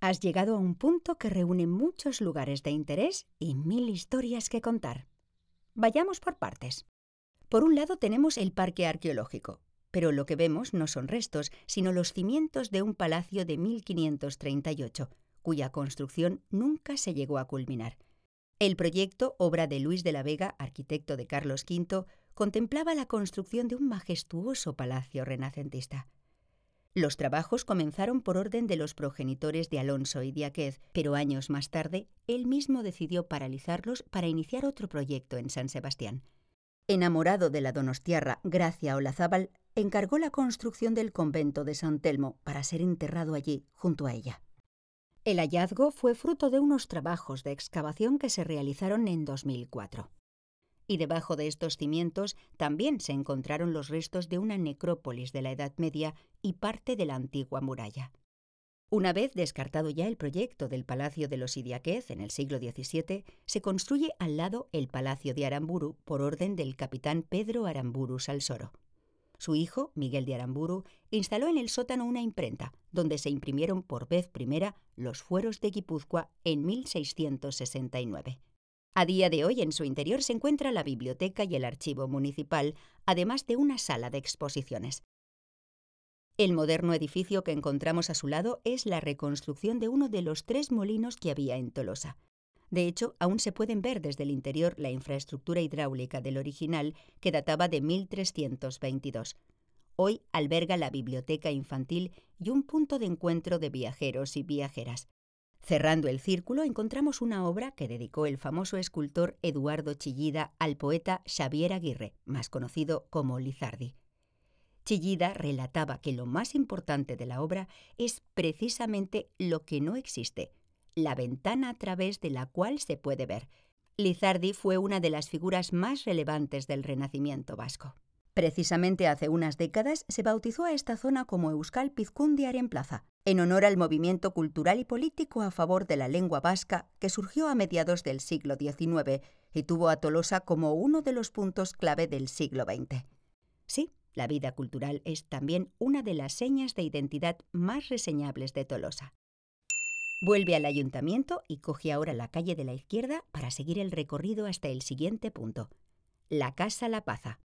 Has llegado a un punto que reúne muchos lugares de interés y mil historias que contar. Vayamos por partes. Por un lado tenemos el parque arqueológico, pero lo que vemos no son restos, sino los cimientos de un palacio de 1538, cuya construcción nunca se llegó a culminar. El proyecto, obra de Luis de la Vega, arquitecto de Carlos V, contemplaba la construcción de un majestuoso palacio renacentista. Los trabajos comenzaron por orden de los progenitores de Alonso y Diáquez, pero años más tarde él mismo decidió paralizarlos para iniciar otro proyecto en San Sebastián. Enamorado de la donostiarra Gracia Olazábal, encargó la construcción del convento de San Telmo para ser enterrado allí junto a ella. El hallazgo fue fruto de unos trabajos de excavación que se realizaron en 2004 y debajo de estos cimientos también se encontraron los restos de una necrópolis de la Edad Media y parte de la antigua muralla. Una vez descartado ya el proyecto del Palacio de los Idiáquez en el siglo XVII, se construye al lado el Palacio de Aramburu por orden del capitán Pedro Aramburu Salsoro. Su hijo, Miguel de Aramburu, instaló en el sótano una imprenta, donde se imprimieron por vez primera los fueros de Guipúzcoa en 1669. A día de hoy en su interior se encuentra la biblioteca y el archivo municipal, además de una sala de exposiciones. El moderno edificio que encontramos a su lado es la reconstrucción de uno de los tres molinos que había en Tolosa. De hecho, aún se pueden ver desde el interior la infraestructura hidráulica del original que databa de 1322. Hoy alberga la biblioteca infantil y un punto de encuentro de viajeros y viajeras. Cerrando el círculo encontramos una obra que dedicó el famoso escultor Eduardo Chillida al poeta Xavier Aguirre, más conocido como Lizardi. Chillida relataba que lo más importante de la obra es precisamente lo que no existe, la ventana a través de la cual se puede ver. Lizardi fue una de las figuras más relevantes del Renacimiento vasco. Precisamente hace unas décadas se bautizó a esta zona como Euskal Pizkundiar en Plaza, en honor al movimiento cultural y político a favor de la lengua vasca que surgió a mediados del siglo XIX y tuvo a Tolosa como uno de los puntos clave del siglo XX. Sí, la vida cultural es también una de las señas de identidad más reseñables de Tolosa. Vuelve al ayuntamiento y coge ahora la calle de la izquierda para seguir el recorrido hasta el siguiente punto, la Casa La Paza.